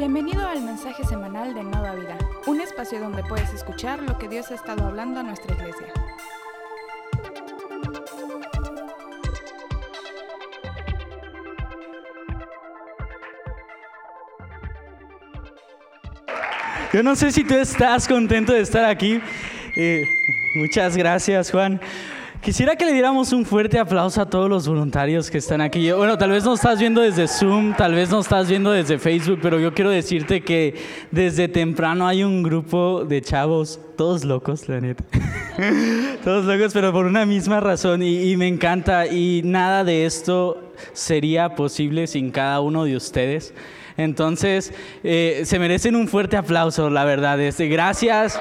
Bienvenido al mensaje semanal de Nueva Vida, un espacio donde puedes escuchar lo que Dios ha estado hablando a nuestra iglesia. Yo no sé si tú estás contento de estar aquí. Eh, muchas gracias, Juan. Quisiera que le diéramos un fuerte aplauso a todos los voluntarios que están aquí. Bueno, tal vez no estás viendo desde Zoom, tal vez no estás viendo desde Facebook, pero yo quiero decirte que desde temprano hay un grupo de chavos, todos locos, la neta. todos locos, pero por una misma razón y, y me encanta. Y nada de esto sería posible sin cada uno de ustedes. Entonces, eh, se merecen un fuerte aplauso, la verdad. Este, gracias.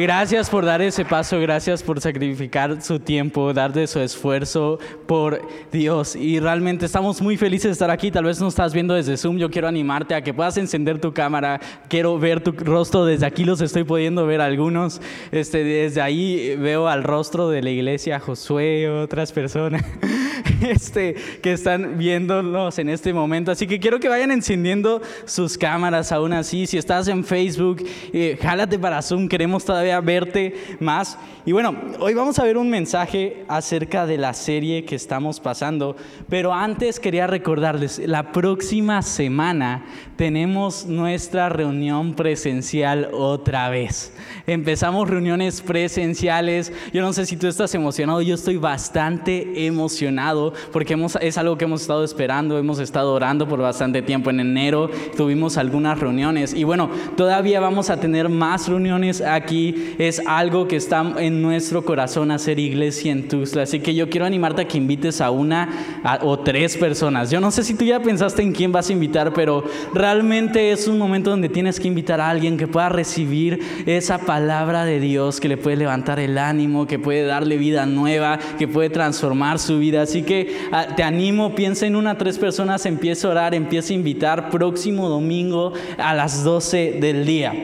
Gracias por dar ese paso, gracias por sacrificar su tiempo, dar de su esfuerzo por Dios. Y realmente estamos muy felices de estar aquí. Tal vez no estás viendo desde Zoom. Yo quiero animarte a que puedas encender tu cámara. Quiero ver tu rostro. Desde aquí los estoy pudiendo ver algunos. Este, desde ahí veo al rostro de la iglesia, Josué, otras personas este, que están viéndonos en este momento. Así que quiero que vayan encendiendo sus cámaras aún así. Si estás en Facebook, eh, jálate para Zoom. Queremos todavía verte más. Y bueno, hoy vamos a ver un mensaje acerca de la serie que estamos pasando. Pero antes quería recordarles, la próxima semana tenemos nuestra reunión presencial otra vez. Empezamos reuniones presenciales. Yo no sé si tú estás emocionado, yo estoy bastante emocionado porque hemos, es algo que hemos estado esperando, hemos estado orando por bastante tiempo. En enero tuvimos algunas reuniones y bueno, todavía vamos a tener más reuniones aquí. Es algo que está en nuestro corazón hacer iglesia en Tuzla. Así que yo quiero animarte a que invites a una o tres personas. Yo no sé si tú ya pensaste en quién vas a invitar, pero realmente es un momento donde tienes que invitar a alguien que pueda recibir esa palabra de Dios, que le puede levantar el ánimo, que puede darle vida nueva, que puede transformar su vida. Así que ah, te animo, piensa en una, tres personas, empieza a orar, empieza a invitar próximo domingo a las 12 del día.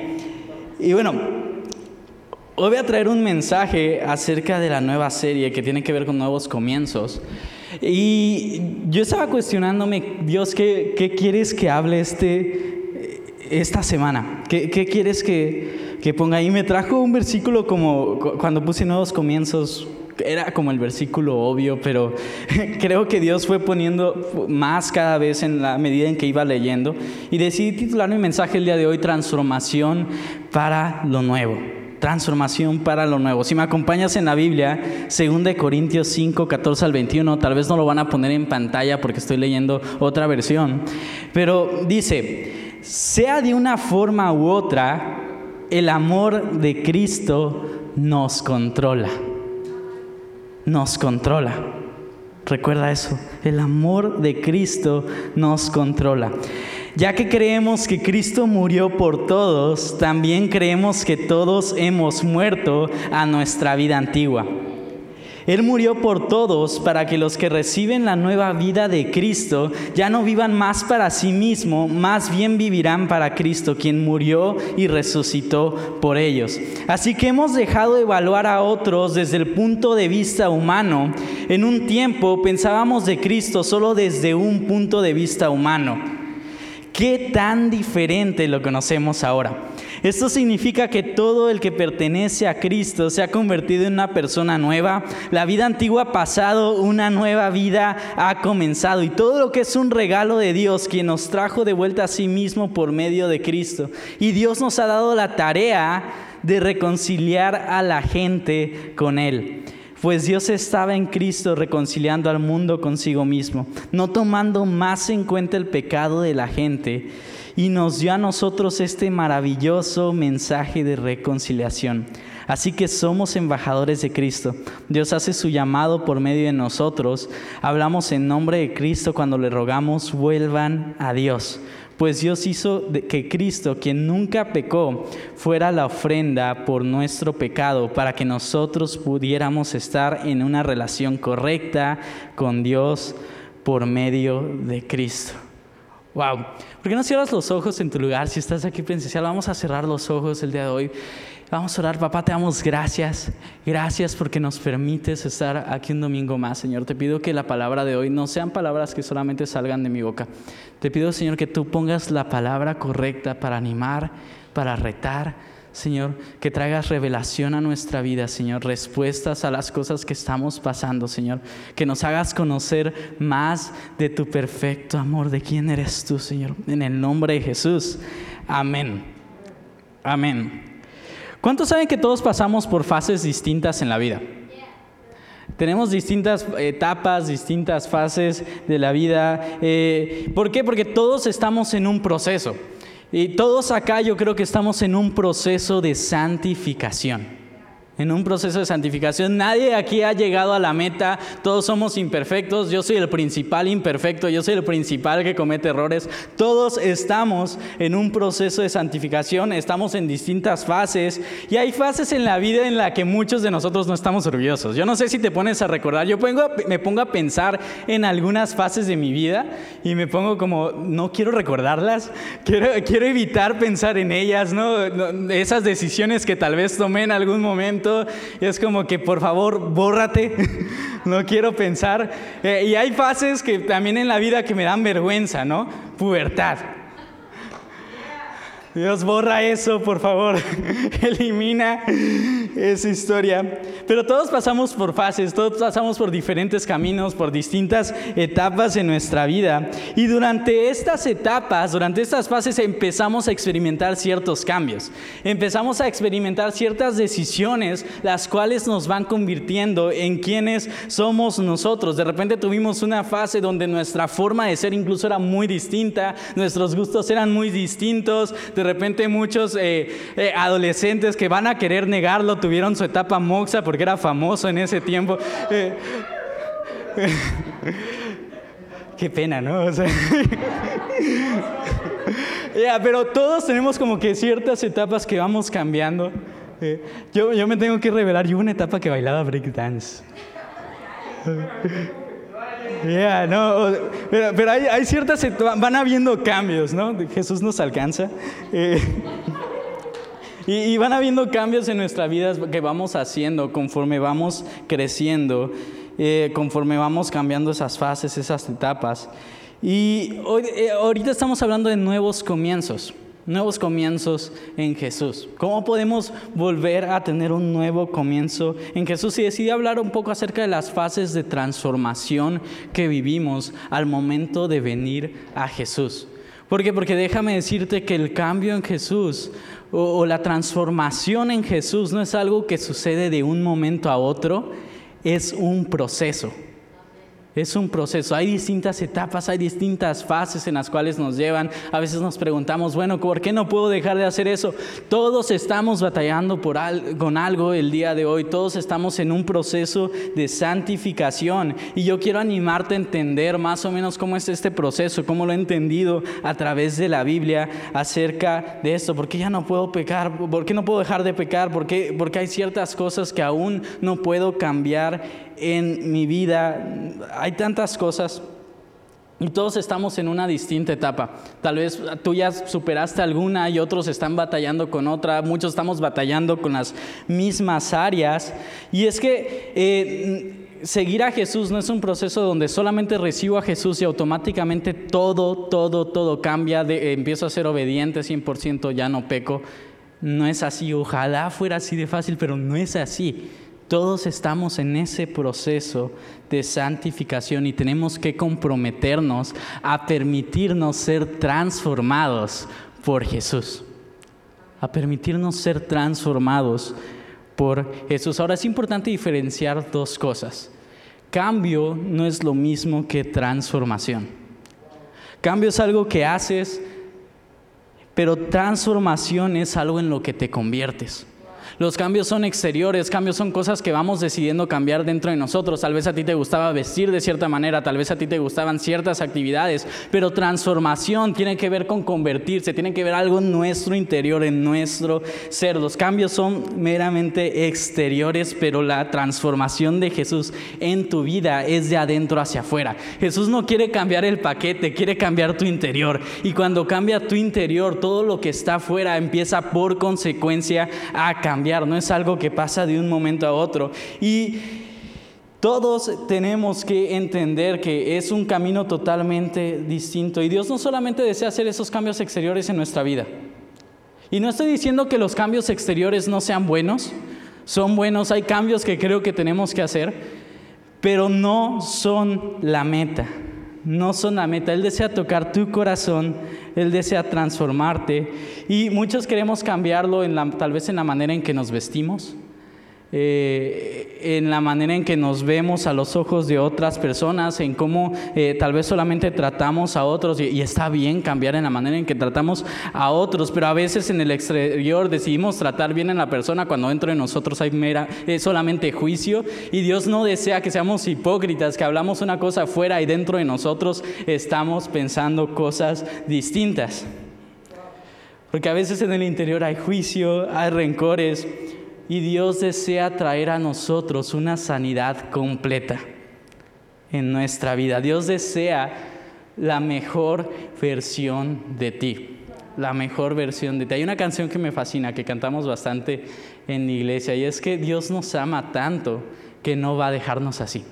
Y bueno, Hoy voy a traer un mensaje acerca de la nueva serie que tiene que ver con nuevos comienzos. Y yo estaba cuestionándome, Dios, ¿qué, qué quieres que hable este, esta semana? ¿Qué, qué quieres que, que, ponga? Y me trajo un versículo como cuando puse nuevos comienzos. Era como el versículo obvio, pero creo que Dios fue poniendo más cada vez en la medida en que iba leyendo. Y decidí titular mi mensaje el día de hoy, Transformación para lo Nuevo transformación para lo nuevo. Si me acompañas en la Biblia, 2 Corintios 5, 14 al 21, tal vez no lo van a poner en pantalla porque estoy leyendo otra versión, pero dice, sea de una forma u otra, el amor de Cristo nos controla. Nos controla. Recuerda eso, el amor de Cristo nos controla. Ya que creemos que Cristo murió por todos, también creemos que todos hemos muerto a nuestra vida antigua. Él murió por todos para que los que reciben la nueva vida de Cristo ya no vivan más para sí mismo, más bien vivirán para Cristo, quien murió y resucitó por ellos. Así que hemos dejado de evaluar a otros desde el punto de vista humano. En un tiempo pensábamos de Cristo solo desde un punto de vista humano. ¿Qué tan diferente lo conocemos ahora? Esto significa que todo el que pertenece a Cristo se ha convertido en una persona nueva. La vida antigua ha pasado, una nueva vida ha comenzado. Y todo lo que es un regalo de Dios, quien nos trajo de vuelta a sí mismo por medio de Cristo. Y Dios nos ha dado la tarea de reconciliar a la gente con Él pues Dios estaba en Cristo reconciliando al mundo consigo mismo, no tomando más en cuenta el pecado de la gente, y nos dio a nosotros este maravilloso mensaje de reconciliación. Así que somos embajadores de Cristo. Dios hace su llamado por medio de nosotros. Hablamos en nombre de Cristo cuando le rogamos vuelvan a Dios pues Dios hizo que Cristo, quien nunca pecó, fuera la ofrenda por nuestro pecado para que nosotros pudiéramos estar en una relación correcta con Dios por medio de Cristo. Wow. ¿Por qué no cierras los ojos en tu lugar? Si estás aquí presencial, vamos a cerrar los ojos el día de hoy. Vamos a orar, papá, te damos gracias. Gracias porque nos permites estar aquí un domingo más, Señor. Te pido que la palabra de hoy no sean palabras que solamente salgan de mi boca. Te pido, Señor, que tú pongas la palabra correcta para animar, para retar. Señor, que traigas revelación a nuestra vida, Señor, respuestas a las cosas que estamos pasando, Señor, que nos hagas conocer más de tu perfecto amor, de quién eres tú, Señor, en el nombre de Jesús. Amén. Amén. ¿Cuántos saben que todos pasamos por fases distintas en la vida? Tenemos distintas etapas, distintas fases de la vida. Eh, ¿Por qué? Porque todos estamos en un proceso. Y todos acá yo creo que estamos en un proceso de santificación en un proceso de santificación. Nadie aquí ha llegado a la meta, todos somos imperfectos, yo soy el principal imperfecto, yo soy el principal que comete errores. Todos estamos en un proceso de santificación, estamos en distintas fases y hay fases en la vida en la que muchos de nosotros no estamos orgullosos. Yo no sé si te pones a recordar, yo me pongo a pensar en algunas fases de mi vida y me pongo como, no quiero recordarlas, quiero, quiero evitar pensar en ellas, ¿no? esas decisiones que tal vez tomé en algún momento es como que por favor, bórrate, no quiero pensar. Eh, y hay fases que también en la vida que me dan vergüenza, ¿no? Pubertad. Dios borra eso, por favor. Elimina esa historia. Pero todos pasamos por fases, todos pasamos por diferentes caminos, por distintas etapas en nuestra vida. Y durante estas etapas, durante estas fases, empezamos a experimentar ciertos cambios. Empezamos a experimentar ciertas decisiones, las cuales nos van convirtiendo en quienes somos nosotros. De repente tuvimos una fase donde nuestra forma de ser incluso era muy distinta, nuestros gustos eran muy distintos. De repente muchos eh, eh, adolescentes que van a querer negarlo tuvieron su etapa moxa porque era famoso en ese tiempo. Eh, qué pena, ¿no? pero todos tenemos como que ciertas etapas que vamos cambiando. yo, yo me tengo que revelar, yo una etapa que bailaba breakdance. Yeah, no, pero, hay, ciertas, van habiendo cambios, ¿no? Jesús nos alcanza. Eh, y, van habiendo cambios en nuestra vida que vamos haciendo conforme vamos creciendo, eh, conforme vamos cambiando esas fases, esas etapas. Y hoy, eh, ahorita estamos hablando de nuevos comienzos nuevos comienzos en Jesús. ¿Cómo podemos volver a tener un nuevo comienzo en Jesús? Y decidí hablar un poco acerca de las fases de transformación que vivimos al momento de venir a Jesús. ¿Por qué? Porque déjame decirte que el cambio en Jesús o, o la transformación en Jesús no es algo que sucede de un momento a otro, es un proceso. Es un proceso, hay distintas etapas, hay distintas fases en las cuales nos llevan. A veces nos preguntamos, bueno, ¿por qué no puedo dejar de hacer eso? Todos estamos batallando con algo el día de hoy, todos estamos en un proceso de santificación. Y yo quiero animarte a entender más o menos cómo es este proceso, cómo lo he entendido a través de la Biblia acerca de esto. ¿Por qué ya no puedo pecar? ¿Por qué no puedo dejar de pecar? ¿Por qué? Porque hay ciertas cosas que aún no puedo cambiar en mi vida. Hay tantas cosas y todos estamos en una distinta etapa. Tal vez tú ya superaste alguna y otros están batallando con otra. Muchos estamos batallando con las mismas áreas. Y es que... Eh, seguir a Jesús no es un proceso donde solamente recibo a Jesús y automáticamente todo, todo, todo cambia, de, empiezo a ser obediente 100%, ya no peco. No es así, ojalá fuera así de fácil, pero no es así. Todos estamos en ese proceso de santificación y tenemos que comprometernos a permitirnos ser transformados por Jesús. A permitirnos ser transformados por Jesús. Ahora es importante diferenciar dos cosas. Cambio no es lo mismo que transformación. Cambio es algo que haces, pero transformación es algo en lo que te conviertes. Los cambios son exteriores, cambios son cosas que vamos decidiendo cambiar dentro de nosotros. Tal vez a ti te gustaba vestir de cierta manera, tal vez a ti te gustaban ciertas actividades, pero transformación tiene que ver con convertirse, tiene que ver algo en nuestro interior, en nuestro ser. Los cambios son meramente exteriores, pero la transformación de Jesús en tu vida es de adentro hacia afuera. Jesús no quiere cambiar el paquete, quiere cambiar tu interior. Y cuando cambia tu interior, todo lo que está afuera empieza por consecuencia a cambiar no es algo que pasa de un momento a otro. Y todos tenemos que entender que es un camino totalmente distinto. Y Dios no solamente desea hacer esos cambios exteriores en nuestra vida. Y no estoy diciendo que los cambios exteriores no sean buenos, son buenos, hay cambios que creo que tenemos que hacer, pero no son la meta no son la meta. Él desea tocar tu corazón, Él desea transformarte y muchos queremos cambiarlo en tal vez en la manera en que nos vestimos, eh, en la manera en que nos vemos a los ojos de otras personas, en cómo eh, tal vez solamente tratamos a otros, y, está bien cambiar en la manera en que tratamos a otros, pero a veces en el exterior decidimos tratar bien a la persona cuando dentro de nosotros hay mera, eh, solamente juicio, y Dios no desea que seamos hipócritas, que hablamos una cosa afuera y dentro de nosotros estamos pensando cosas distintas. Porque a veces en el interior hay juicio, hay rencores, y Dios desea traer a nosotros una sanidad completa en nuestra vida. Dios desea la mejor versión de ti. La mejor versión de ti. Hay una canción que me fascina, que cantamos bastante en la iglesia, y es que Dios nos ama tanto que no va a dejarnos así.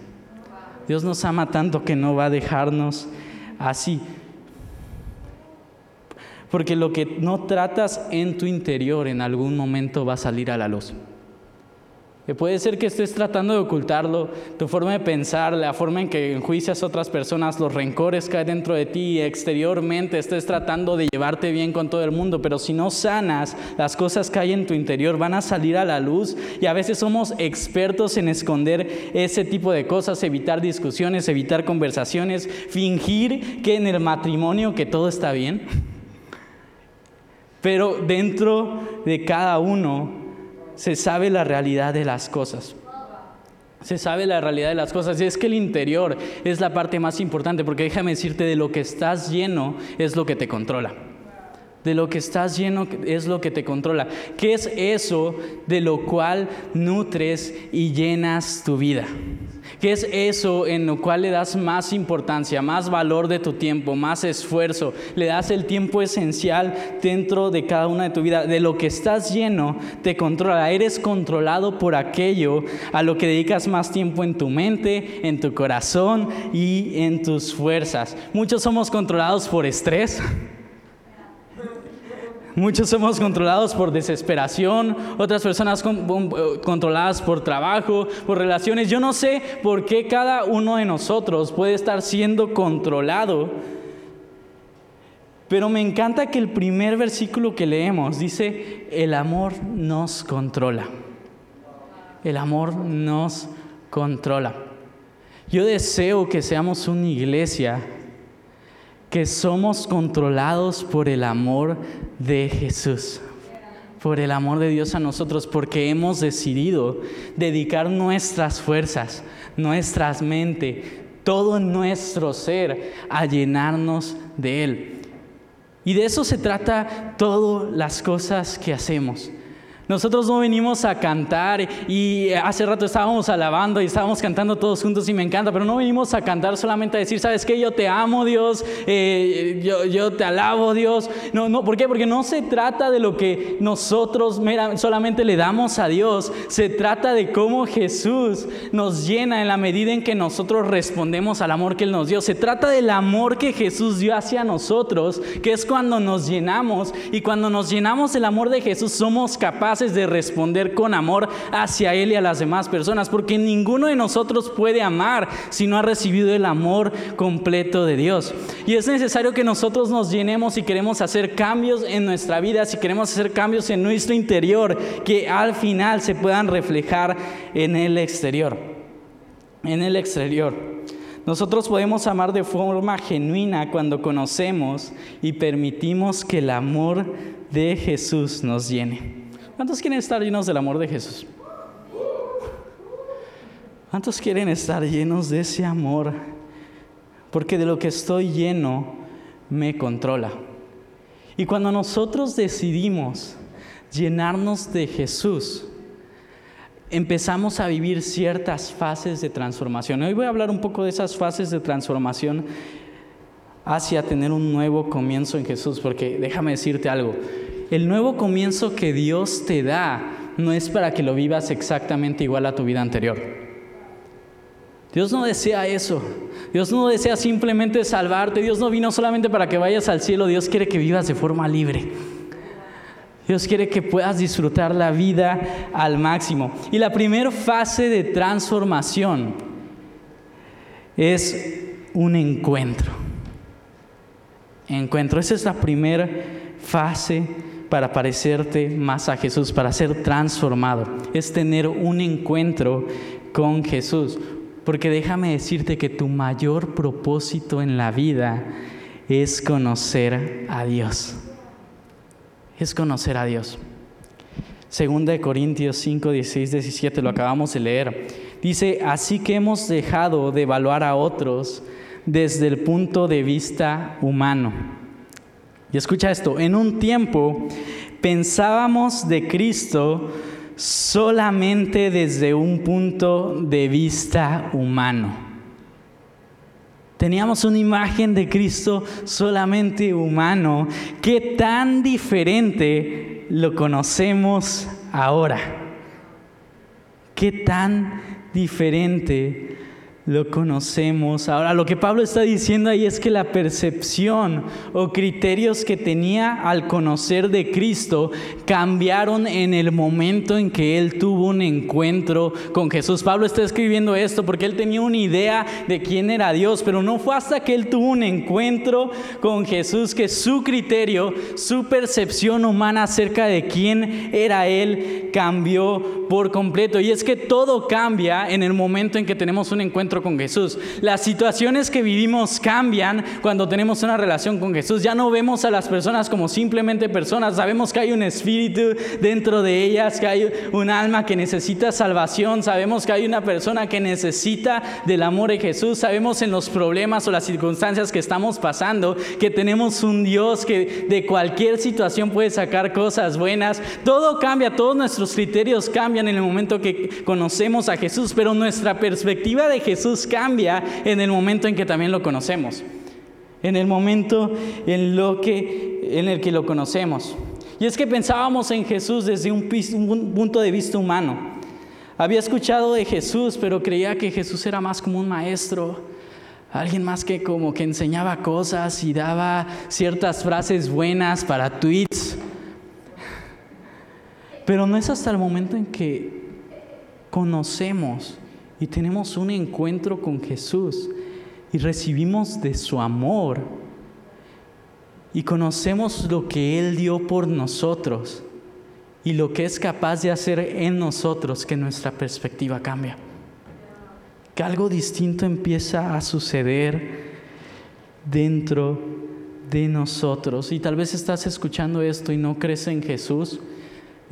Dios nos ama tanto que no va a dejarnos así. Porque lo que no tratas en tu interior en algún momento va a salir a la luz. Que puede ser que estés tratando de ocultarlo, tu forma de pensar, la forma en que enjuicias a otras personas, los rencores que hay dentro de ti, exteriormente estés tratando de llevarte bien con todo el mundo, pero si no sanas, las cosas que hay en tu interior van a salir a la luz y a veces somos expertos en esconder ese tipo de cosas, evitar discusiones, evitar conversaciones, fingir que en el matrimonio que todo está bien. Pero dentro de cada uno se sabe la realidad de las cosas. Se sabe la realidad de las cosas. Y es que el interior es la parte más importante, porque déjame decirte, de lo que estás lleno es lo que te controla. De lo que estás lleno es lo que te controla. ¿Qué es eso de lo cual nutres y llenas tu vida? ¿Qué es eso en lo cual le das más importancia, más valor de tu tiempo, más esfuerzo? Le das el tiempo esencial dentro de cada una de tu vida. De lo que estás lleno te controla. Eres controlado por aquello a lo que dedicas más tiempo en tu mente, en tu corazón y en tus fuerzas. Muchos somos controlados por estrés. Muchos somos controlados por desesperación, otras personas eh, controladas por trabajo, por relaciones. Yo no sé por qué cada uno de nosotros puede estar siendo controlado, pero me encanta que el primer versículo que leemos dice, el amor nos controla. El amor nos controla. Yo deseo que seamos una iglesia que somos controlados por el amor de Jesús, por el amor de Dios a nosotros, porque hemos decidido dedicar nuestras fuerzas, nuestras mentes, todo nuestro ser a llenarnos de Él. Y de eso se trata todas las cosas que hacemos. Nosotros no venimos a cantar y hace rato estábamos alabando y estábamos cantando todos juntos y me encanta, pero no venimos a cantar solamente a decir, ¿sabes qué? Yo te amo Dios, eh, yo, yo, te alabo Dios. No, no, ¿por qué? Porque no se trata de lo que nosotros solamente le damos a Dios, se trata de cómo Jesús nos llena en la medida en que nosotros respondemos al amor que Él nos dio. Se trata del amor que Jesús dio hacia nosotros, que es cuando nos llenamos y cuando nos llenamos del amor de Jesús somos capaces de responder con amor hacia Él y a las demás personas, porque ninguno de nosotros puede amar si no ha recibido el amor completo de Dios. Y es necesario que nosotros nos llenemos si queremos hacer cambios en nuestra vida, si queremos hacer cambios en nuestro interior, que al final se puedan reflejar en el exterior. En el exterior. Nosotros podemos amar de forma genuina cuando conocemos y permitimos que el amor de Jesús nos llene. ¿Cuántos quieren estar llenos del amor de Jesús? ¿Cuántos quieren estar llenos de ese amor? Porque de lo que estoy lleno me controla. Y cuando nosotros decidimos llenarnos de Jesús, empezamos a vivir ciertas fases de transformación. Hoy voy a hablar un poco de esas fases de transformación hacia tener un nuevo comienzo en Jesús, porque déjame decirte algo, el nuevo comienzo que Dios te da no es para que lo vivas exactamente igual a tu vida anterior. Dios no desea eso. Dios no desea simplemente salvarte. Dios no vino solamente para que vayas al cielo. Dios quiere que vivas de forma libre. Dios quiere que puedas disfrutar la vida al máximo. Y la primera fase de transformación es un encuentro. Encuentro. Esa es la primera fase para parecerte más a Jesús, para ser transformado. Es tener un encuentro con Jesús. Porque déjame decirte que tu mayor propósito en la vida es conocer a Dios. Es conocer a Dios. Segunda de Corintios 5, 16, 17, lo acabamos de leer. Dice, así que hemos dejado de evaluar a otros desde el punto de vista humano y escucha esto, en un tiempo pensábamos de Cristo solamente desde un punto de vista humano. Teníamos una imagen de Cristo solamente humano. ¿Qué tan diferente lo conocemos ahora? ¿Qué tan diferente lo conocemos. Ahora, lo que Pablo está diciendo ahí es que la percepción o criterios que tenía al conocer de Cristo cambiaron en el momento en que él tuvo un encuentro con Jesús. Pablo está escribiendo esto porque él tenía una idea de quién era Dios, pero no fue hasta que él tuvo un encuentro con Jesús que su criterio, su percepción humana acerca de quién era él cambió por completo. Y es que todo cambia en el momento en que tenemos un encuentro con Jesús. Las situaciones que vivimos cambian cuando tenemos una relación con Jesús. Ya no vemos a las personas como simplemente personas, sabemos que hay un espíritu dentro de ellas, que hay un alma que necesita salvación, sabemos que hay una persona que necesita del amor de Jesús, sabemos en los problemas o las circunstancias que estamos pasando que tenemos un Dios que de cualquier situación puede sacar cosas buenas. Todo cambia, todos nuestros criterios cambian en el momento que conocemos a Jesús, pero nuestra perspectiva de Jesús Jesús cambia en el momento en que también lo conocemos. En el momento en, lo que, en el que lo conocemos. Y es que pensábamos en Jesús desde un, un punto de vista humano. Había escuchado de Jesús, pero creía que Jesús era más como un maestro, alguien más que como que enseñaba cosas y daba ciertas frases buenas para tweets. Pero no es hasta el momento en que conocemos y tenemos un encuentro con Jesús y recibimos de su amor y conocemos lo que Él dio por nosotros y lo que es capaz de hacer en nosotros que nuestra perspectiva cambia. Que algo distinto empieza a suceder dentro de nosotros. Y tal vez estás escuchando esto y no crees en Jesús.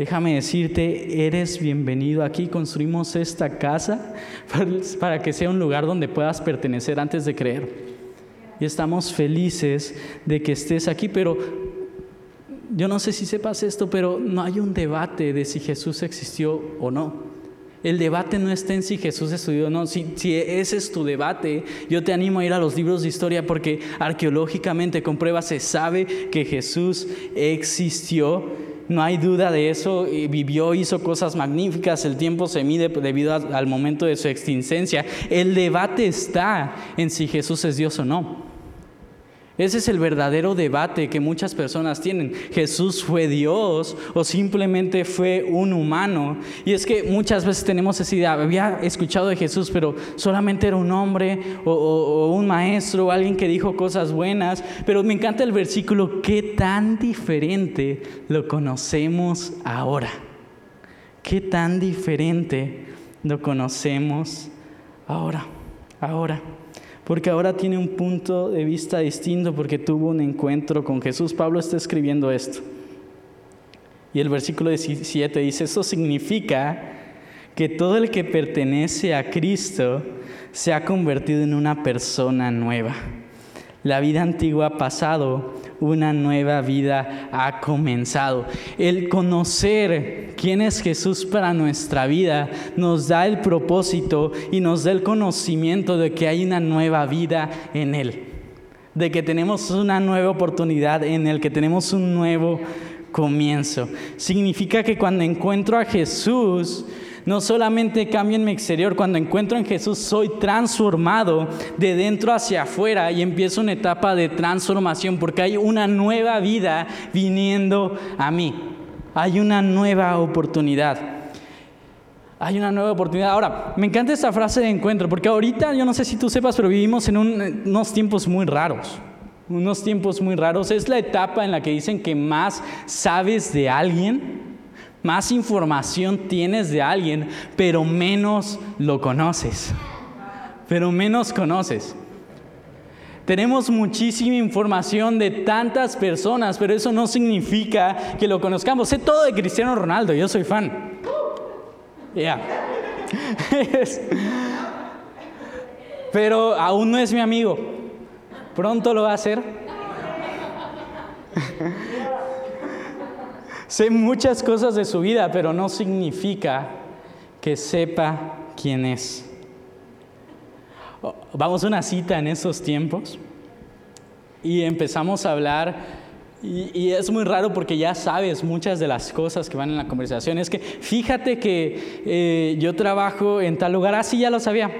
Déjame decirte, eres bienvenido aquí. Construimos esta casa para que sea un lugar donde puedas pertenecer antes de creer. Y estamos felices de que estés aquí, pero yo no sé si sepas esto, pero no hay un debate de si Jesús existió o no. El debate no está en si Jesús estudió o no. Si, si, ese es tu debate, yo te animo a ir a los libros de historia porque arqueológicamente con pruebas se sabe que Jesús existió no hay duda de eso, vivió, hizo cosas magníficas, el tiempo se mide debido al momento de su extincencia. El debate está en si Jesús es Dios o no. Ese es el verdadero debate que muchas personas tienen. ¿Jesús fue Dios o simplemente fue un humano? Y es que muchas veces tenemos esa idea, había escuchado de Jesús, pero solamente era un hombre o, un maestro o alguien que dijo cosas buenas. Pero me encanta el versículo, qué tan diferente lo conocemos ahora. Qué tan diferente lo conocemos ahora, ahora porque ahora tiene un punto de vista distinto porque tuvo un encuentro con Jesús. Pablo está escribiendo esto. Y el versículo 17 dice, eso significa que todo el que pertenece a Cristo se ha convertido en una persona nueva. La vida antigua ha pasado, una nueva vida ha comenzado. El conocer quién es Jesús para nuestra vida nos da el propósito y nos da el conocimiento de que hay una nueva vida en Él, de que tenemos una nueva oportunidad en Él, que tenemos un nuevo comienzo. Significa que cuando encuentro a Jesús, no solamente cambio en mi exterior, cuando encuentro en Jesús soy transformado de dentro hacia afuera y empiezo una etapa de transformación porque hay una nueva vida viniendo a mí. Hay una nueva oportunidad. Hay una nueva oportunidad. Ahora, me encanta esta frase de encuentro porque ahorita, yo no sé si tú sepas, pero vivimos en unos tiempos muy raros unos tiempos muy raros. Es la etapa en la que dicen que más sabes de alguien, más información tienes de alguien, pero menos lo conoces. Pero menos conoces. Tenemos muchísima información de tantas personas, pero eso no significa que lo conozcamos. Sé todo de Cristiano Ronaldo, yo soy fan. Ya. pero aún no es mi amigo. Pronto lo va a hacer. Sé muchas cosas de su vida, pero no significa que sepa quién es. Vamos a una cita en esos tiempos y empezamos a hablar y, es muy raro porque ya sabes muchas de las cosas que van en la conversación. Es que fíjate que eh, yo trabajo en tal lugar, así ah, ya lo sabía.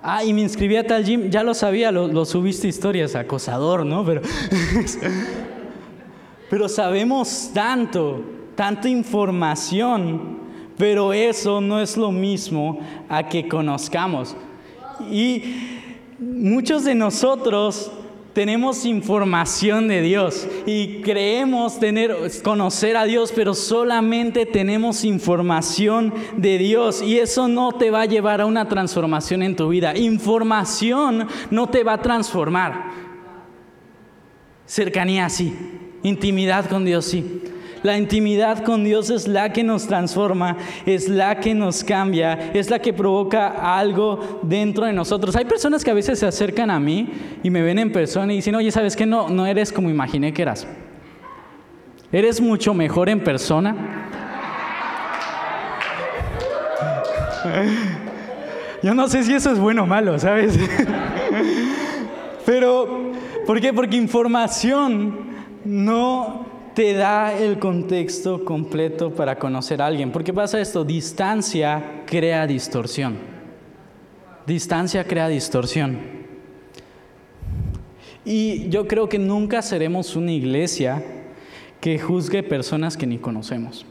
Ah, y me inscribí a tal gym, ya lo sabía, lo, subiste historias, acosador, ¿no? Pero, pero sabemos tanto, tanta información, pero eso no es lo mismo a que conozcamos. Y muchos de nosotros tenemos información de Dios y creemos tener conocer a Dios, pero solamente tenemos información de Dios y eso no te va a llevar a una transformación en tu vida. Información no te va a transformar. Cercanía sí, intimidad con Dios sí. La intimidad con Dios es la que nos transforma, es la que nos cambia, es la que provoca algo dentro de nosotros. Hay personas que a veces se acercan a mí y me ven en persona y dicen, oye, ¿sabes qué? No, no eres como imaginé que eras. Eres mucho mejor en persona. Yo no sé si eso es bueno o malo, ¿sabes? Pero, ¿por qué? Porque información no te da el contexto completo para conocer a alguien. Porque pasa esto, distancia crea distorsión. Distancia crea distorsión. Y yo creo que nunca seremos una iglesia que juzgue personas que ni conocemos.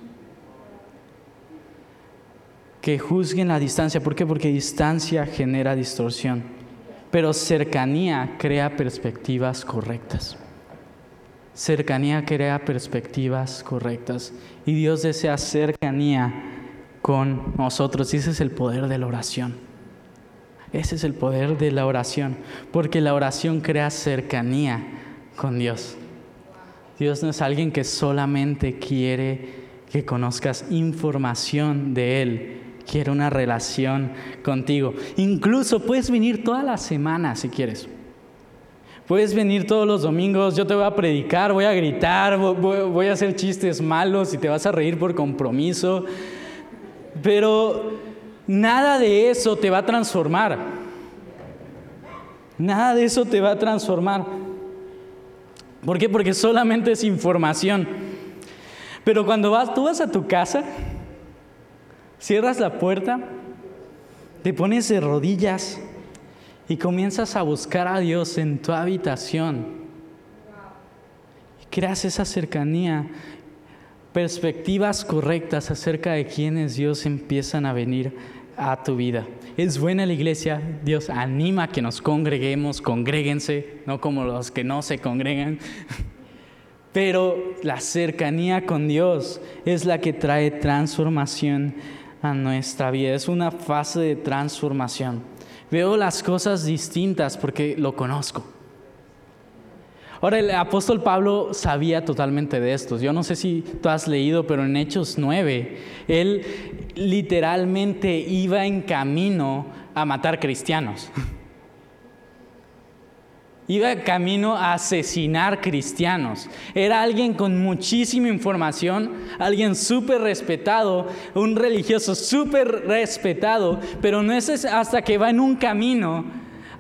Que juzguen la distancia. ¿Por qué? Porque distancia genera distorsión. Pero cercanía crea perspectivas correctas. Cercanía crea perspectivas correctas y Dios desea cercanía con nosotros. Y ese es el poder de la oración. Ese es el poder de la oración, porque la oración crea cercanía con Dios. Dios no es alguien que solamente quiere que conozcas información de Él, quiere una relación contigo. Incluso puedes venir toda la semana si quieres. Puedes venir todos los domingos, yo te voy a predicar, voy a gritar, voy, a hacer chistes malos y te vas a reír por compromiso, pero nada de eso te va a transformar. Nada de eso te va a transformar. ¿Por qué? Porque solamente es información. Pero cuando vas, tú vas a tu casa, cierras la puerta, te pones de rodillas y comienzas a buscar a Dios en tu habitación. Y creas esa cercanía, perspectivas correctas acerca de quiénes Dios empiezan a venir a tu vida. Es buena la iglesia, Dios anima a que nos congreguemos, congréguense, no como los que no se congregan. Pero la cercanía con Dios es la que trae transformación a nuestra vida. Es una fase de transformación. Veo las cosas distintas porque lo conozco. Ahora, el apóstol Pablo sabía totalmente de esto. Yo no sé si tú has leído, pero en Hechos 9, él literalmente iba en camino a matar cristianos. Iba camino a asesinar cristianos. Era alguien con muchísima información, alguien súper respetado, un religioso súper respetado, pero no es hasta que va en un camino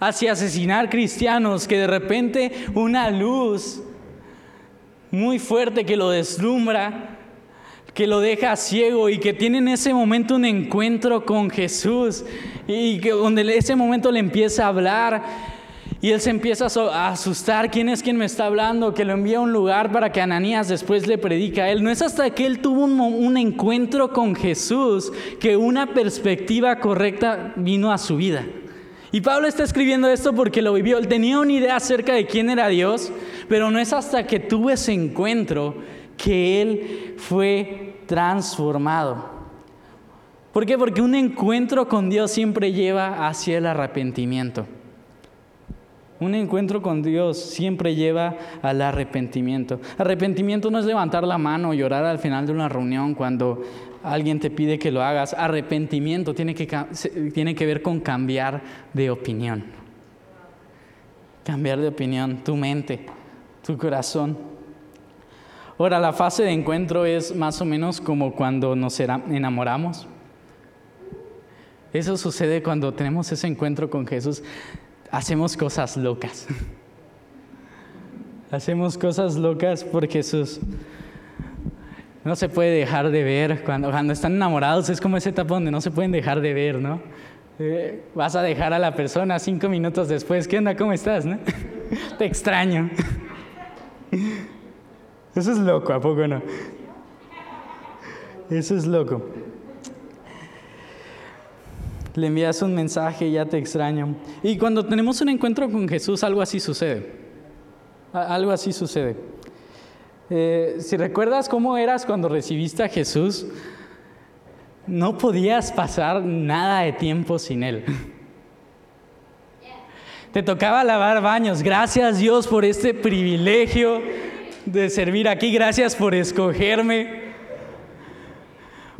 hacia asesinar cristianos que de repente una luz muy fuerte que lo deslumbra, que lo deja ciego y que tiene en ese momento un encuentro con Jesús y que donde ese momento le empieza a hablar y él se empieza a asustar, ¿quién es quien me está hablando? Que lo envía a un lugar para que Ananías después le predica a él. No es hasta que él tuvo un, un encuentro con Jesús que una perspectiva correcta vino a su vida. Y Pablo está escribiendo esto porque lo vivió. Él tenía una idea acerca de quién era Dios, pero no es hasta que tuvo ese encuentro que él fue transformado. ¿Por qué? Porque un encuentro con Dios siempre lleva hacia el arrepentimiento. Un encuentro con Dios siempre lleva al arrepentimiento. Arrepentimiento no es levantar la mano o llorar al final de una reunión cuando alguien te pide que lo hagas. Arrepentimiento tiene que, tiene que ver con cambiar de opinión. Cambiar de opinión, tu mente, tu corazón. Ahora, la fase de encuentro es más o menos como cuando nos enamoramos. Eso sucede cuando tenemos ese encuentro con Jesús hacemos cosas locas. hacemos cosas locas por Jesús. No se puede dejar de ver. Cuando, están enamorados es como esa etapa donde no se pueden dejar de ver, ¿no? Eh, vas a dejar a la persona cinco minutos después. ¿Qué onda? ¿Cómo estás? Te extraño. Eso es loco, ¿a poco no? Eso es loco le envías un mensaje, ya te extraño. Y cuando tenemos un encuentro con Jesús, algo así sucede. Algo así sucede. Eh, si recuerdas cómo eras cuando recibiste a Jesús, no podías pasar nada de tiempo sin Él. Te tocaba lavar baños. Gracias Dios por este privilegio de servir aquí. Gracias por escogerme.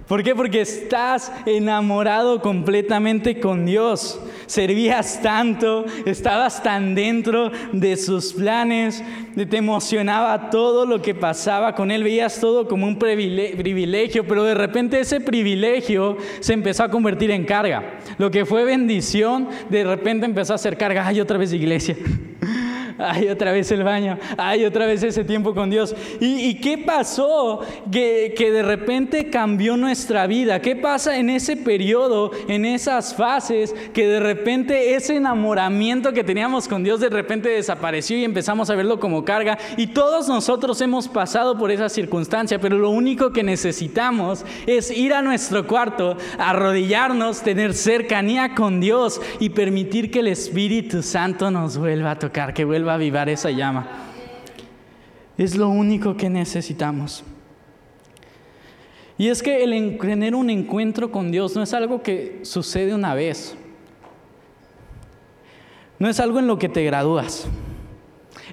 ¿Por qué? Porque estás enamorado completamente con Dios. Servías tanto, estabas tan dentro de sus planes, te emocionaba todo lo que pasaba con Él, veías todo como un privilegio, pero de repente ese privilegio se empezó a convertir en carga. Lo que fue bendición, de repente empezó a ser carga. Ay, otra vez iglesia. Ay, otra vez el baño, ay, otra vez ese tiempo con Dios. ¿Y, qué pasó que, que, de repente cambió nuestra vida? ¿Qué pasa en ese periodo, en esas fases, que de repente ese enamoramiento que teníamos con Dios de repente desapareció y empezamos a verlo como carga? Y todos nosotros hemos pasado por esa circunstancia, pero lo único que necesitamos es ir a nuestro cuarto, arrodillarnos, tener cercanía con Dios y permitir que el Espíritu Santo nos vuelva a tocar, que vuelva va a avivar esa llama. Es lo único que necesitamos. Y es que el tener un encuentro con Dios no es algo que sucede una vez. No es algo en lo que te gradúas.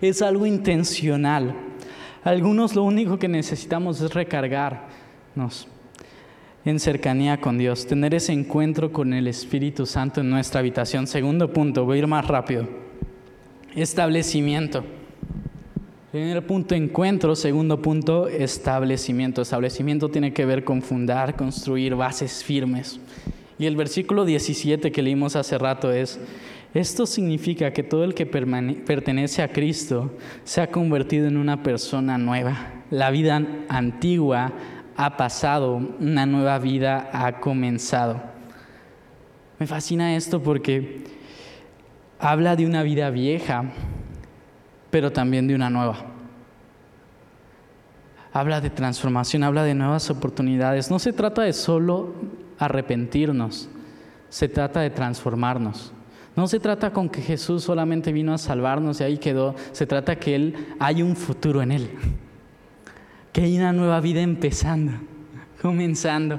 Es algo intencional. Algunos lo único que necesitamos es recargarnos en cercanía con Dios, tener ese encuentro con el Espíritu Santo en nuestra habitación. Segundo punto, voy a ir más rápido. Establecimiento. Primer punto, encuentro. Segundo punto, establecimiento. Establecimiento tiene que ver con fundar, construir bases firmes. Y el versículo 17 que leímos hace rato es, esto significa que todo el que pertenece a Cristo se ha convertido en una persona nueva. La vida antigua ha pasado, una nueva vida ha comenzado. Me fascina esto porque habla de una vida vieja, pero también de una nueva. Habla de transformación, habla de nuevas oportunidades. No se trata de solo arrepentirnos, se trata de transformarnos. No se trata con que Jesús solamente vino a salvarnos y ahí quedó. Se trata que Él hay un futuro en Él. Que hay una nueva vida empezando, comenzando.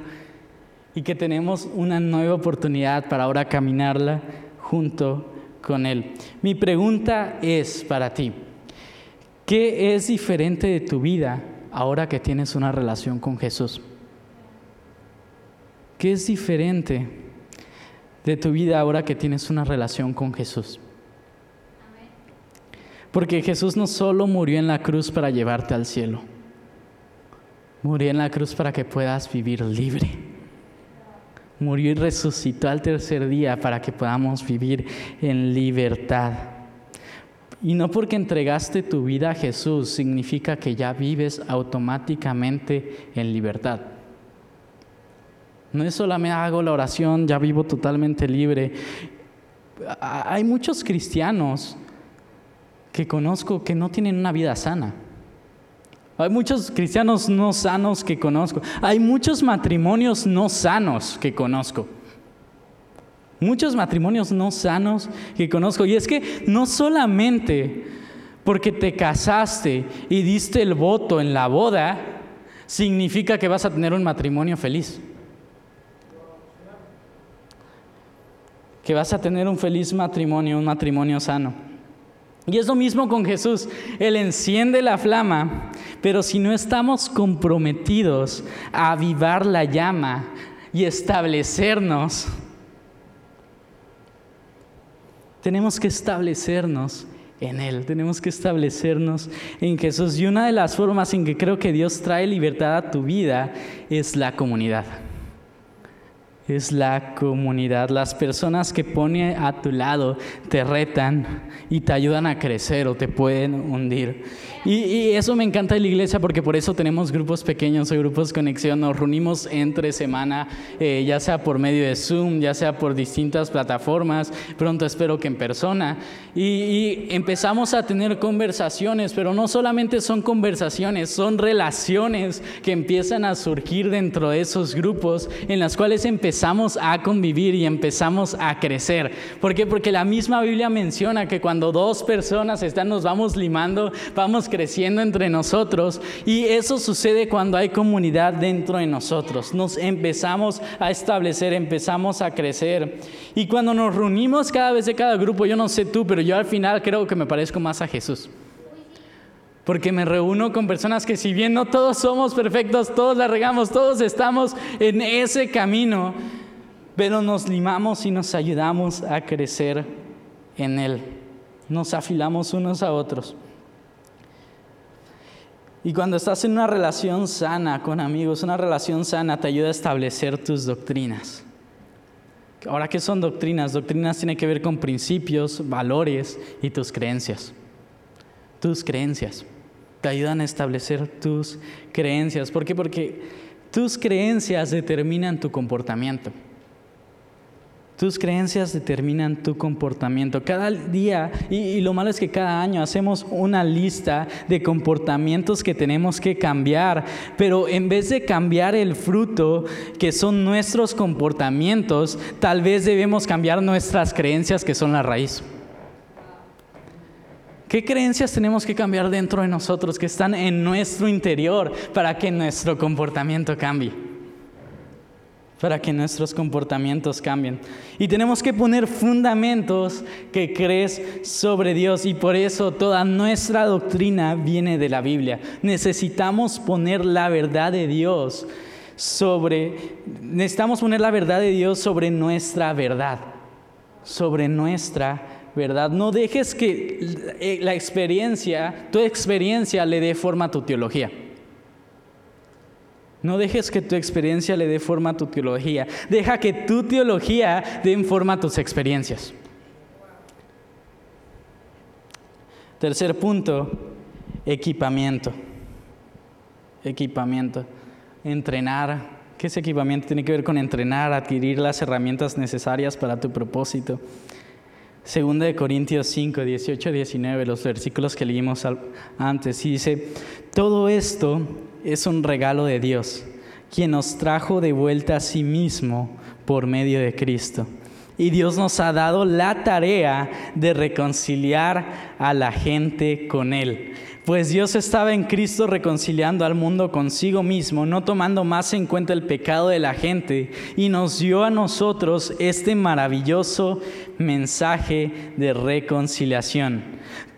Y que tenemos una nueva oportunidad para ahora caminarla junto con Él. Mi pregunta es para ti, ¿qué es diferente de tu vida ahora que tienes una relación con Jesús? ¿Qué es diferente de tu vida ahora que tienes una relación con Jesús? Porque Jesús no solo murió en la cruz para llevarte al cielo, murió en la cruz para que puedas vivir libre murió y resucitó al tercer día para que podamos vivir en libertad. Y no porque entregaste tu vida a Jesús significa que ya vives automáticamente en libertad. No es solamente hago la oración, ya vivo totalmente libre. Hay muchos cristianos que conozco que no tienen una vida sana. Hay muchos cristianos no sanos que conozco. Hay muchos matrimonios no sanos que conozco. Muchos matrimonios no sanos que conozco. Y es que no solamente porque te casaste y diste el voto en la boda, significa que vas a tener un matrimonio feliz. Que vas a tener un feliz matrimonio, un matrimonio sano. Y es lo mismo con Jesús. Él enciende la flama, pero si no estamos comprometidos a avivar la llama y establecernos, tenemos que establecernos en Él, tenemos que establecernos en Jesús. Y una de las formas en que creo que Dios trae libertad a tu vida es la comunidad es la comunidad. Las personas que pone a tu lado te retan y te ayudan a crecer o te pueden hundir. Y, eso me encanta de la iglesia porque por eso tenemos grupos pequeños o grupos conexión. Nos reunimos entre semana, eh, ya sea por medio de Zoom, ya sea por distintas plataformas. Pronto espero que en persona. Y, y empezamos a tener conversaciones, pero no solamente son conversaciones, son relaciones que empiezan a surgir dentro de esos grupos en las cuales empezamos a convivir y empezamos a crecer. ¿Por qué? Porque la misma Biblia menciona que cuando dos personas están, nos vamos limando, vamos creciendo entre nosotros y eso sucede cuando hay comunidad dentro de nosotros. Nos empezamos a establecer, empezamos a crecer y cuando nos reunimos cada vez de cada grupo, yo no sé tú, pero yo al final creo que me parezco más a Jesús. Porque me reúno con personas que si bien no todos somos perfectos, todos la regamos, todos estamos en ese camino, pero nos limamos y nos ayudamos a crecer en Él. Nos afilamos unos a otros. Y cuando estás en una relación sana con amigos, una relación sana te ayuda a establecer tus doctrinas. Ahora, ¿qué son doctrinas? Doctrinas tienen que ver con principios, valores y tus creencias. Tus creencias. Te ayudan a establecer tus creencias. ¿Por qué? Porque tus creencias determinan tu comportamiento. Tus creencias determinan tu comportamiento. Cada día, y, lo malo es que cada año hacemos una lista de comportamientos que tenemos que cambiar, pero en vez de cambiar el fruto, que son nuestros comportamientos, tal vez debemos cambiar nuestras creencias, que son la raíz. ¿Qué creencias tenemos que cambiar dentro de nosotros, que están en nuestro interior, para que nuestro comportamiento cambie? para que nuestros comportamientos cambien. Y tenemos que poner fundamentos que crees sobre Dios y por eso toda nuestra doctrina viene de la Biblia. Necesitamos poner la verdad de Dios sobre, necesitamos poner la verdad de Dios sobre nuestra verdad, sobre nuestra verdad. No dejes que la experiencia, tu experiencia le dé forma a tu teología. No dejes que tu experiencia le dé forma a tu teología. Deja que tu teología dé forma a tus experiencias. Tercer punto, equipamiento. Equipamiento. Entrenar. ¿Qué es equipamiento? Tiene que ver con entrenar, adquirir las herramientas necesarias para tu propósito. Segunda de Corintios 5, 18, 19, los versículos que leímos antes, y dice, todo esto es un regalo de Dios, quien nos trajo de vuelta a sí mismo por medio de Cristo. Y Dios nos ha dado la tarea de reconciliar a la gente con Él. Pues Dios estaba en Cristo reconciliando al mundo consigo mismo, no tomando más en cuenta el pecado de la gente, y nos dio a nosotros este maravilloso mensaje de reconciliación.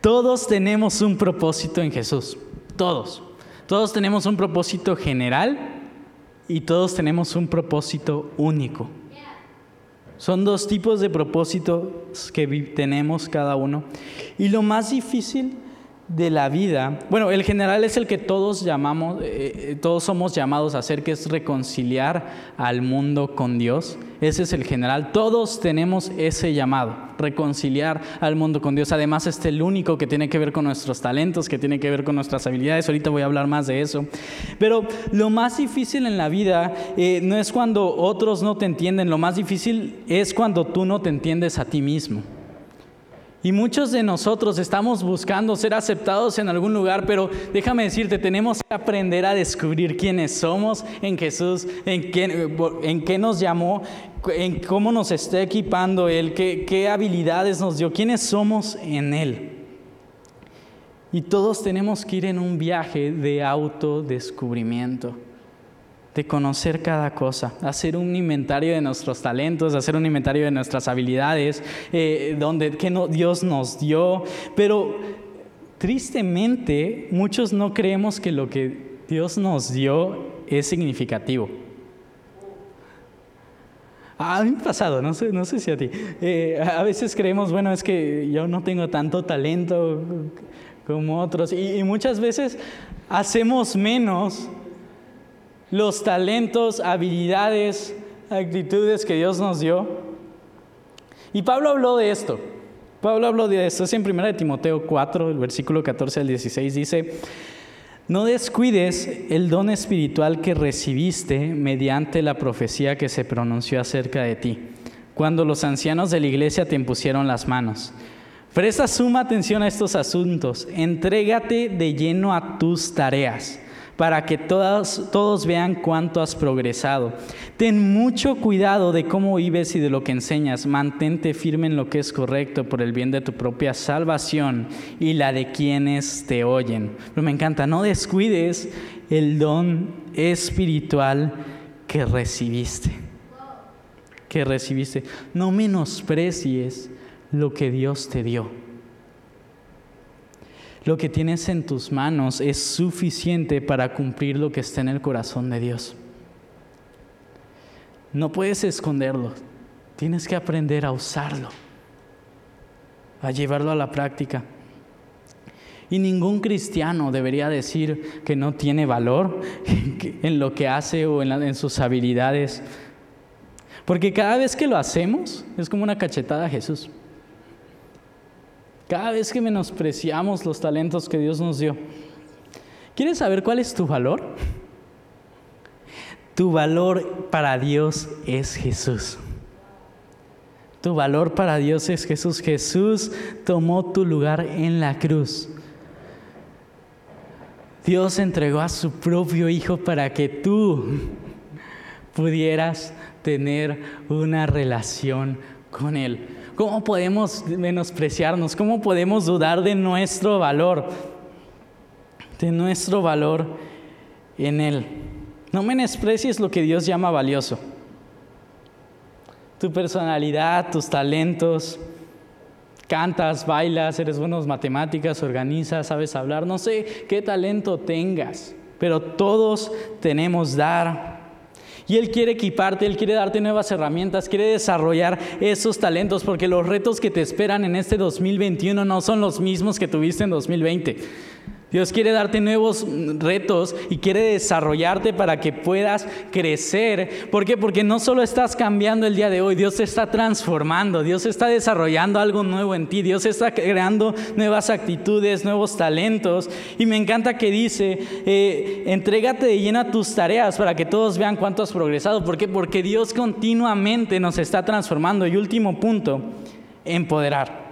Todos tenemos un propósito en Jesús, todos. Todos tenemos un propósito general y todos tenemos un propósito único. Son dos tipos de propósitos que tenemos cada uno. Y lo más difícil de la vida, bueno, el general es el que todos llamamos, eh, eh, todos somos llamados a hacer, que es reconciliar al mundo con Dios. Ese es el general. Todos tenemos ese llamado, reconciliar al mundo con Dios. Además, este es el único que tiene que ver con nuestros talentos, que tiene que ver con nuestras habilidades. Ahorita voy a hablar más de eso. Pero lo más difícil en la vida eh, no es cuando otros no te entienden, lo más difícil es cuando tú no te entiendes a ti mismo. Y muchos de nosotros estamos buscando ser aceptados en algún lugar, pero déjame decirte, tenemos que aprender a descubrir quiénes somos en Jesús, en, qué nos llamó, en cómo nos está equipando Él, qué, qué habilidades nos dio, quiénes somos en Él. Y todos tenemos que ir en un viaje de autodescubrimiento de conocer cada cosa, hacer un inventario de nuestros talentos, hacer un inventario de nuestras habilidades, eh, donde que no, Dios nos dio. Pero tristemente, muchos no creemos que lo que Dios nos dio es significativo. A mí me ha pasado, no sé, no sé si a ti. Eh, a veces creemos, bueno, es que yo no tengo tanto talento como otros. y muchas veces hacemos menos los talentos, habilidades, actitudes que Dios nos dio. Y Pablo habló de esto. Pablo habló de esto. Es en 1 Timoteo 4, el versículo 14 al 16. Dice, no descuides el don espiritual que recibiste mediante la profecía que se pronunció acerca de ti, cuando los ancianos de la iglesia te impusieron las manos. Presta suma atención a estos asuntos. Entrégate de lleno a tus tareas para que todos, vean cuánto has progresado. Ten mucho cuidado de cómo vives y de lo que enseñas. Mantente firme en lo que es correcto por el bien de tu propia salvación y la de quienes te oyen. Pero me encanta, no descuides el don espiritual que recibiste. Que recibiste. No menosprecies lo que Dios te dio. Lo que tienes en tus manos es suficiente para cumplir lo que está en el corazón de Dios. No puedes esconderlo, tienes que aprender a usarlo, a llevarlo a la práctica. Y ningún cristiano debería decir que no tiene valor en lo que hace o en, sus habilidades. Porque cada vez que lo hacemos es como una cachetada a Jesús. Cada vez que menospreciamos los talentos que Dios nos dio. ¿Quieres saber cuál es tu valor? Tu valor para Dios es Jesús. Tu valor para Dios es Jesús. Jesús tomó tu lugar en la cruz. Dios entregó a su propio Hijo para que tú pudieras tener una relación con Él. ¿Cómo podemos menospreciarnos? ¿Cómo podemos dudar de nuestro valor? De nuestro valor en Él. No menosprecies lo que Dios llama valioso. Tu personalidad, tus talentos, cantas, bailas, eres bueno en matemáticas, organizas, sabes hablar, no sé qué talento tengas, pero todos tenemos dar y Él quiere equiparte, Él quiere darte nuevas herramientas, quiere desarrollar esos talentos, porque los retos que te esperan en este 2021 no son los mismos que tuviste en 2020. Dios quiere darte nuevos retos y quiere desarrollarte para que puedas crecer. ¿Por qué? Porque no solo estás cambiando el día de hoy, Dios te está transformando, Dios está desarrollando algo nuevo en ti, Dios está creando nuevas actitudes, nuevos talentos. Y me encanta que dice, eh, entrégate de llena tus tareas para que todos vean cuánto has progresado. ¿Por qué? Porque Dios continuamente nos está transformando. Y último punto, empoderar.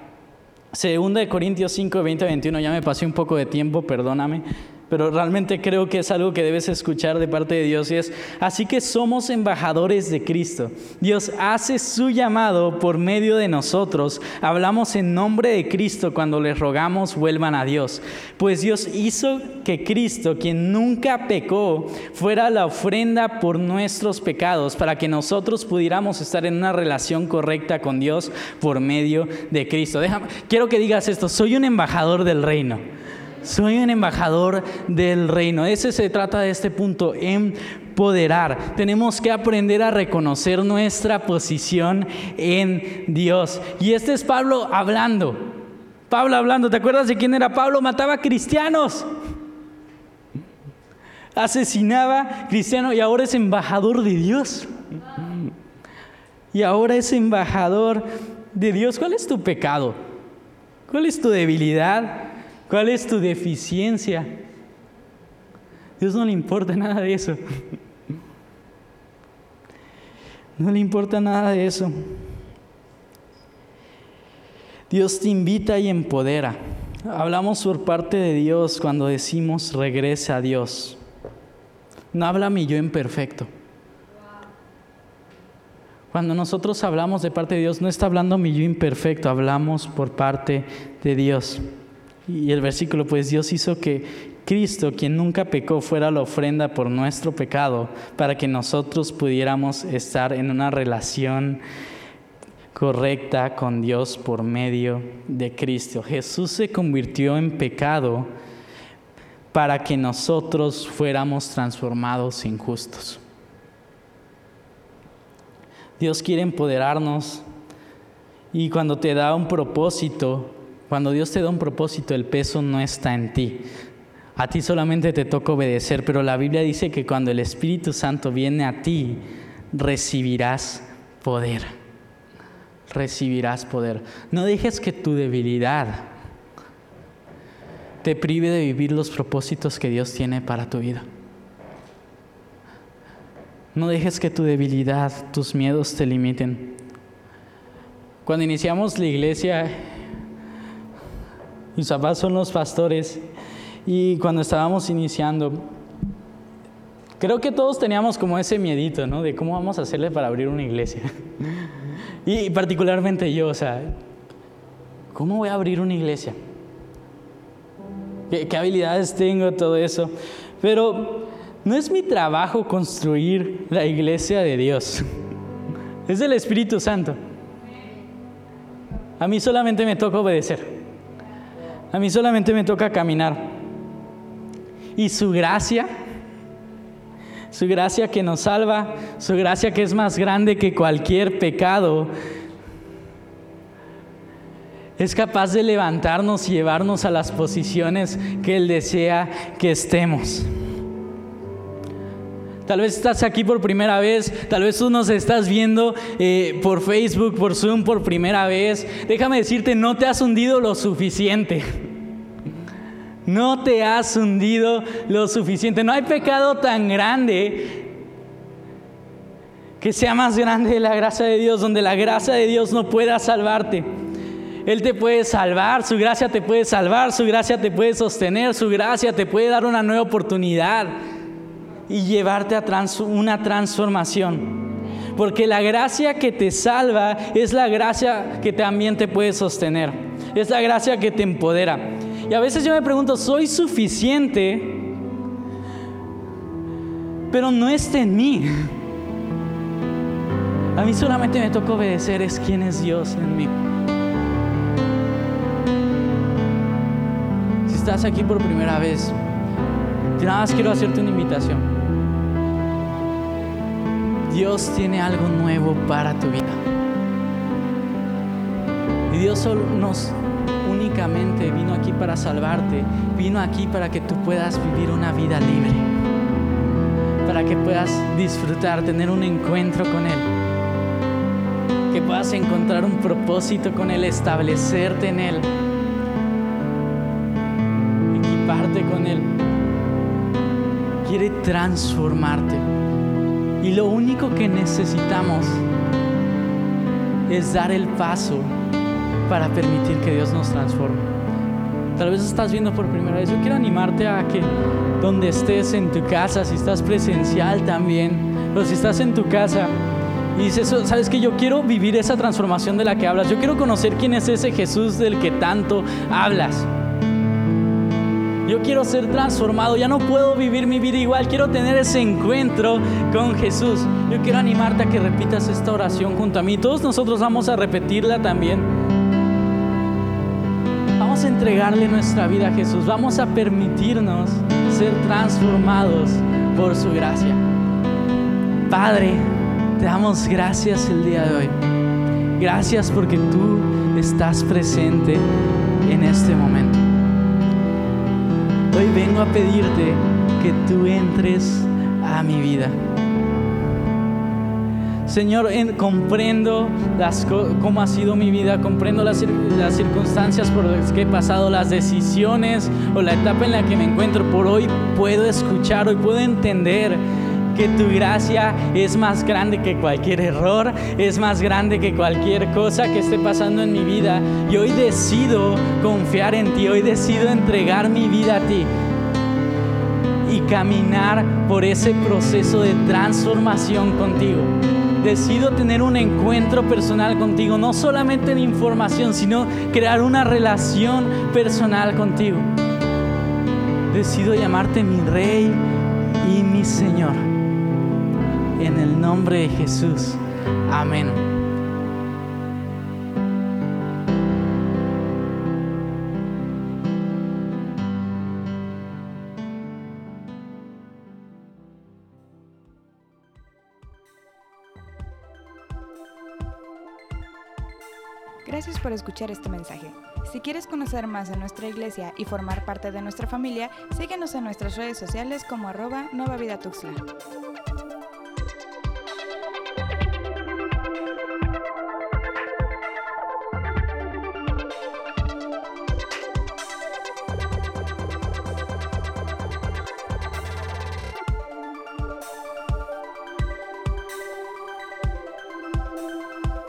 Segunda de Corintios 5, 20, 21, ya me pasé un poco de tiempo, perdóname pero realmente creo que es algo que debes escuchar de parte de Dios y es, así que somos embajadores de Cristo. Dios hace su llamado por medio de nosotros. Hablamos en nombre de Cristo cuando les rogamos vuelvan a Dios. Pues Dios hizo que Cristo, quien nunca pecó, fuera la ofrenda por nuestros pecados para que nosotros pudiéramos estar en una relación correcta con Dios por medio de Cristo. Quiero que digas esto, soy un embajador del reino. Soy un embajador del reino. Ese se trata de este punto, empoderar. Tenemos que aprender a reconocer nuestra posición en Dios. Y este es Pablo hablando. Pablo hablando, ¿te acuerdas de quién era Pablo? Mataba cristianos. Asesinaba cristianos y ahora es embajador de Dios. Y ahora es embajador de Dios. ¿Cuál es tu pecado? ¿Cuál es tu debilidad? ¿Cuál es tu deficiencia? Dios no le importa nada de eso. No le importa nada de eso. Dios te invita y empodera. Hablamos por parte de Dios cuando decimos regresa a Dios. No habla mi yo imperfecto. Cuando nosotros hablamos de parte de Dios, no está hablando mi yo imperfecto, hablamos por parte de Dios. Y el versículo, pues Dios hizo que Cristo, quien nunca pecó, fuera la ofrenda por nuestro pecado, para que nosotros pudiéramos estar en una relación correcta con Dios por medio de Cristo. Jesús se convirtió en pecado para que nosotros fuéramos transformados en justos. Dios quiere empoderarnos y cuando te da un propósito, cuando Dios te da un propósito, el peso no está en ti. A ti solamente te toca obedecer, pero la Biblia dice que cuando el Espíritu Santo viene a ti, recibirás poder. Recibirás poder. No dejes que tu debilidad te prive de vivir los propósitos que Dios tiene para tu vida. No dejes que tu debilidad, tus miedos te limiten. Cuando iniciamos la iglesia, mis papás son los pastores y cuando estábamos iniciando, creo que todos teníamos como ese miedito, ¿no? De cómo vamos a hacerle para abrir una iglesia. y particularmente yo, o sea, ¿cómo voy a abrir una iglesia? ¿Qué, qué habilidades tengo? Todo eso. Pero no es mi trabajo construir la iglesia de Dios. Es del Espíritu Santo. A mí solamente me toca obedecer. A mí solamente me toca caminar. Y su gracia, su gracia que nos salva, su gracia que es más grande que cualquier pecado, es capaz de levantarnos y llevarnos a las posiciones que Él desea que estemos. Tal vez estás aquí por primera vez, tal vez tú nos estás viendo eh, por Facebook, por Zoom por primera vez. Déjame decirte, no te has hundido lo suficiente. No te has hundido lo suficiente. No hay pecado tan grande que sea más grande de la gracia de Dios, donde la gracia de Dios no pueda salvarte. Él te puede salvar, su gracia te puede salvar, su gracia te puede sostener, su gracia te puede dar una nueva oportunidad y llevarte a una transformación. Porque la gracia que te salva es la gracia que también te puede sostener. Es la gracia que te empodera. Y a veces yo me pregunto, ¿soy suficiente? Pero no está en mí. A mí solamente me toca obedecer es quién es Dios en mí. Si estás aquí por primera vez, nada más quiero hacerte una invitación. Dios tiene algo nuevo para tu vida. Y Dios solo nos únicamente vino aquí para salvarte, vino aquí para que tú puedas vivir una vida libre, para que puedas disfrutar, tener un encuentro con Él, que puedas encontrar un propósito con Él, establecerte en Él, equiparte con Él. Quiere transformarte. Y lo único que necesitamos es dar el paso para permitir que Dios nos transforme. Tal vez estás viendo por primera vez. Yo quiero animarte a que donde estés en tu casa, si estás presencial también, pero si estás en tu casa y dices, sabes que yo quiero vivir esa transformación de la que hablas, yo quiero conocer quién es ese Jesús del que tanto hablas. Yo quiero ser transformado, ya no puedo vivir mi vida igual, quiero tener ese encuentro con Jesús. Yo quiero animarte a que repitas esta oración junto a mí. Todos nosotros vamos a repetirla también. Vamos a entregarle nuestra vida a Jesús, vamos a permitirnos ser transformados por su gracia. Padre, te damos gracias el día de hoy. Gracias porque tú estás presente en este momento. Hoy vengo a pedirte que tú entres a mi vida. Señor, comprendo cómo ha sido mi vida, comprendo las, las, circunstancias por las que he pasado, las decisiones o la etapa en la que me encuentro. Por hoy puedo escuchar, hoy puedo entender que tu gracia es más grande que cualquier error, es más grande que cualquier cosa que esté pasando en mi vida. Y hoy decido confiar en ti, hoy decido entregar mi vida a ti y caminar por ese proceso de transformación contigo. Decido tener un encuentro personal contigo, no solamente en información, sino crear una relación personal contigo. Decido llamarte mi rey y mi Señor. En el nombre de Jesús. Amén. Gracias por escuchar este mensaje. Si quieres conocer más de nuestra iglesia y formar parte de nuestra familia, síguenos en nuestras redes sociales como arroba Nueva Vida Tuxla.